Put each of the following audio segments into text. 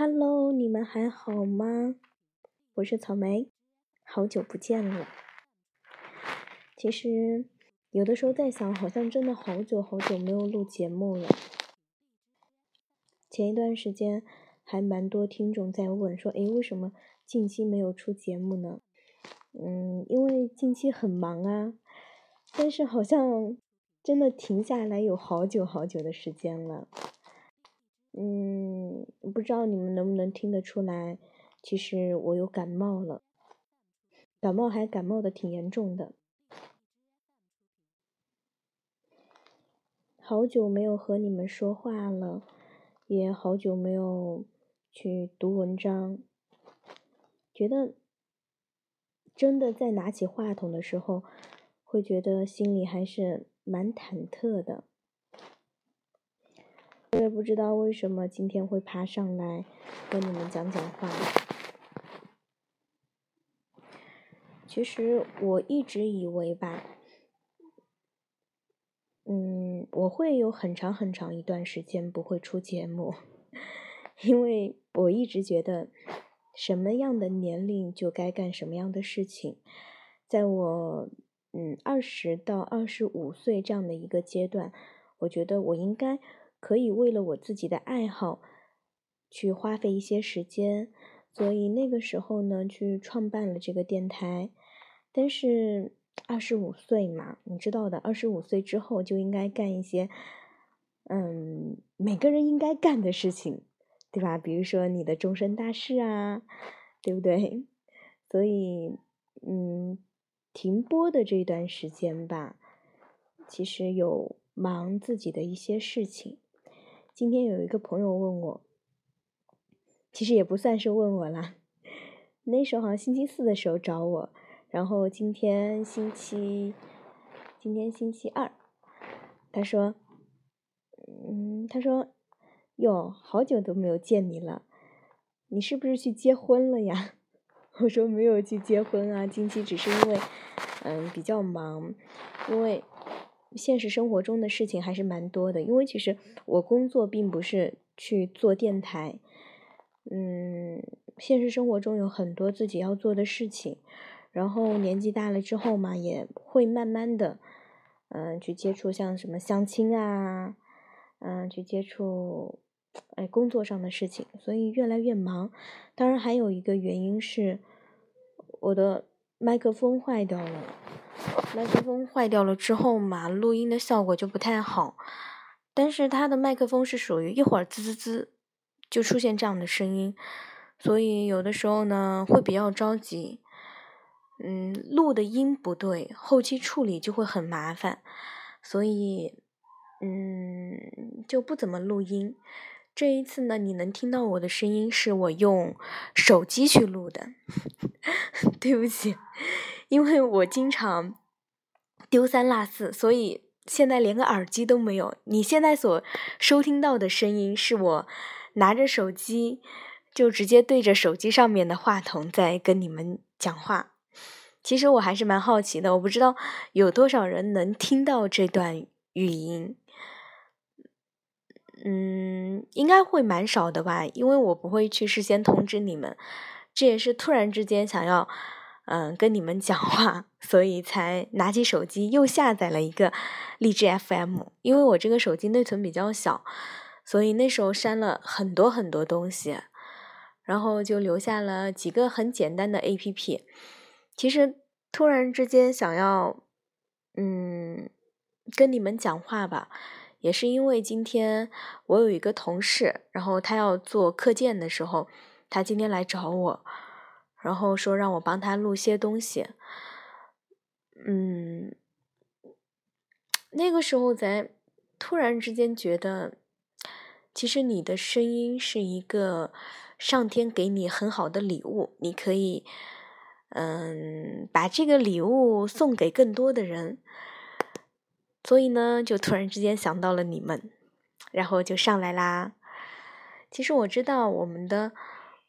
Hello，你们还好吗？我是草莓，好久不见了。其实有的时候在想，好像真的好久好久没有录节目了。前一段时间还蛮多听众在问说：“诶，为什么近期没有出节目呢？”嗯，因为近期很忙啊。但是好像真的停下来有好久好久的时间了。嗯，不知道你们能不能听得出来，其实我有感冒了，感冒还感冒的挺严重的。好久没有和你们说话了，也好久没有去读文章，觉得真的在拿起话筒的时候，会觉得心里还是蛮忐忑的。不知道为什么今天会爬上来跟你们讲讲话。其实我一直以为吧，嗯，我会有很长很长一段时间不会出节目，因为我一直觉得什么样的年龄就该干什么样的事情。在我嗯二十到二十五岁这样的一个阶段，我觉得我应该。可以为了我自己的爱好去花费一些时间，所以那个时候呢，去创办了这个电台。但是二十五岁嘛，你知道的，二十五岁之后就应该干一些，嗯，每个人应该干的事情，对吧？比如说你的终身大事啊，对不对？所以，嗯，停播的这段时间吧，其实有忙自己的一些事情。今天有一个朋友问我，其实也不算是问我啦，那时候好像星期四的时候找我，然后今天星期，今天星期二，他说，嗯，他说，哟，好久都没有见你了，你是不是去结婚了呀？我说没有去结婚啊，近期只是因为，嗯，比较忙，因为。现实生活中的事情还是蛮多的，因为其实我工作并不是去做电台，嗯，现实生活中有很多自己要做的事情，然后年纪大了之后嘛，也会慢慢的，嗯，去接触像什么相亲啊，嗯，去接触，哎，工作上的事情，所以越来越忙。当然还有一个原因是，我的麦克风坏掉了。麦克风坏掉了之后嘛，录音的效果就不太好。但是它的麦克风是属于一会儿滋滋滋，就出现这样的声音，所以有的时候呢会比较着急。嗯，录的音不对，后期处理就会很麻烦，所以嗯就不怎么录音。这一次呢，你能听到我的声音是我用手机去录的，对不起。因为我经常丢三落四，所以现在连个耳机都没有。你现在所收听到的声音是我拿着手机，就直接对着手机上面的话筒在跟你们讲话。其实我还是蛮好奇的，我不知道有多少人能听到这段语音。嗯，应该会蛮少的吧，因为我不会去事先通知你们，这也是突然之间想要。嗯，跟你们讲话，所以才拿起手机又下载了一个荔枝 FM。因为我这个手机内存比较小，所以那时候删了很多很多东西，然后就留下了几个很简单的 APP。其实突然之间想要，嗯，跟你们讲话吧，也是因为今天我有一个同事，然后他要做课件的时候，他今天来找我。然后说让我帮他录些东西，嗯，那个时候才突然之间觉得，其实你的声音是一个上天给你很好的礼物，你可以，嗯，把这个礼物送给更多的人，所以呢，就突然之间想到了你们，然后就上来啦。其实我知道我们的，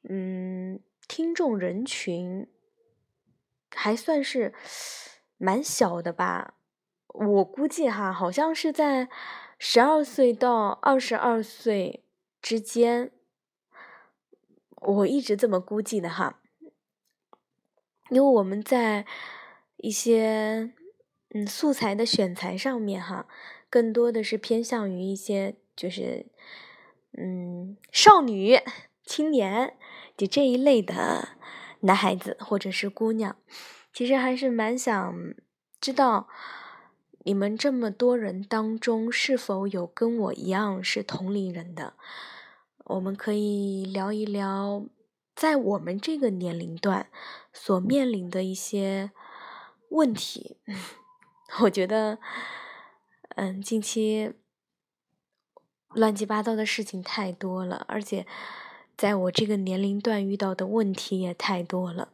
嗯。听众人群还算是蛮小的吧，我估计哈，好像是在十二岁到二十二岁之间。我一直这么估计的哈，因为我们在一些嗯素材的选材上面哈，更多的是偏向于一些就是嗯少女、青年就这一类的男孩子或者是姑娘，其实还是蛮想知道。你们这么多人当中，是否有跟我一样是同龄人的？我们可以聊一聊，在我们这个年龄段所面临的一些问题。我觉得，嗯，近期乱七八糟的事情太多了，而且在我这个年龄段遇到的问题也太多了，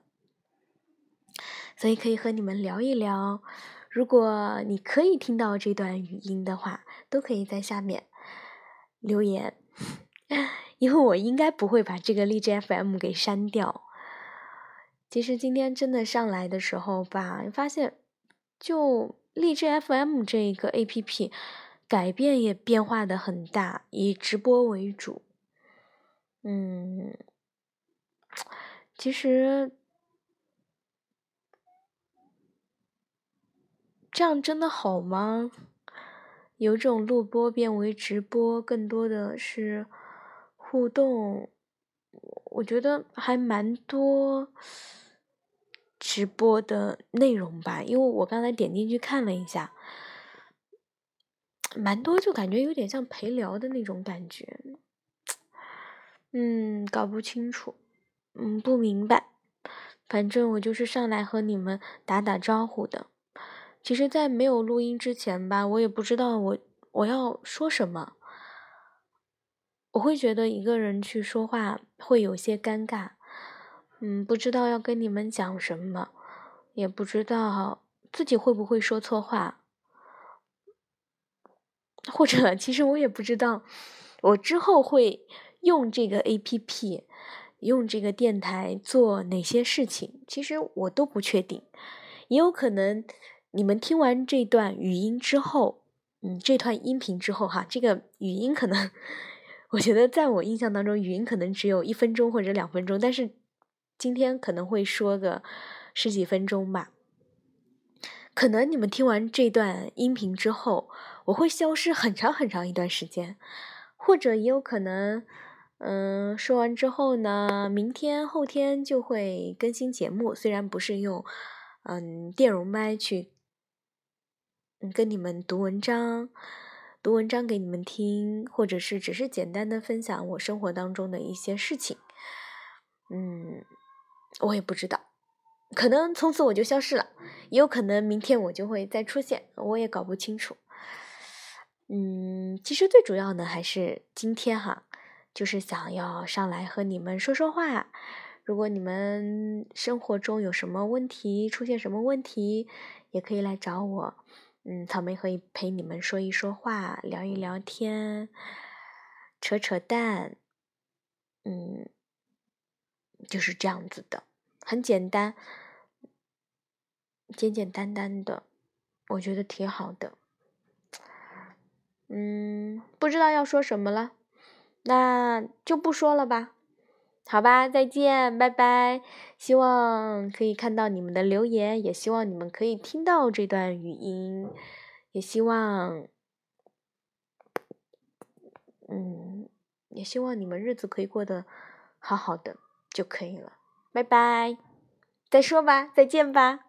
所以可以和你们聊一聊。如果你可以听到这段语音的话，都可以在下面留言，因为我应该不会把这个荔枝 FM 给删掉。其实今天真的上来的时候吧，发现就荔枝 FM 这一个 APP 改变也变化的很大，以直播为主。嗯，其实。这样真的好吗？有种录播变为直播，更多的是互动，我觉得还蛮多直播的内容吧。因为我刚才点进去看了一下，蛮多，就感觉有点像陪聊的那种感觉。嗯，搞不清楚，嗯，不明白。反正我就是上来和你们打打招呼的。其实，在没有录音之前吧，我也不知道我我要说什么。我会觉得一个人去说话会有些尴尬，嗯，不知道要跟你们讲什么，也不知道自己会不会说错话，或者其实我也不知道我之后会用这个 A P P，用这个电台做哪些事情，其实我都不确定，也有可能。你们听完这段语音之后，嗯，这段音频之后哈，这个语音可能，我觉得在我印象当中，语音可能只有一分钟或者两分钟，但是今天可能会说个十几分钟吧。可能你们听完这段音频之后，我会消失很长很长一段时间，或者也有可能，嗯，说完之后呢，明天后天就会更新节目，虽然不是用嗯电容麦去。跟你们读文章，读文章给你们听，或者是只是简单的分享我生活当中的一些事情，嗯，我也不知道，可能从此我就消失了，也有可能明天我就会再出现，我也搞不清楚。嗯，其实最主要的还是今天哈，就是想要上来和你们说说话。如果你们生活中有什么问题，出现什么问题，也可以来找我。嗯，草莓可以陪你们说一说话，聊一聊天，扯扯淡，嗯，就是这样子的，很简单，简简单单的，我觉得挺好的。嗯，不知道要说什么了，那就不说了吧。好吧，再见，拜拜。希望可以看到你们的留言，也希望你们可以听到这段语音，也希望，嗯，也希望你们日子可以过得好好的就可以了。拜拜，再说吧，再见吧。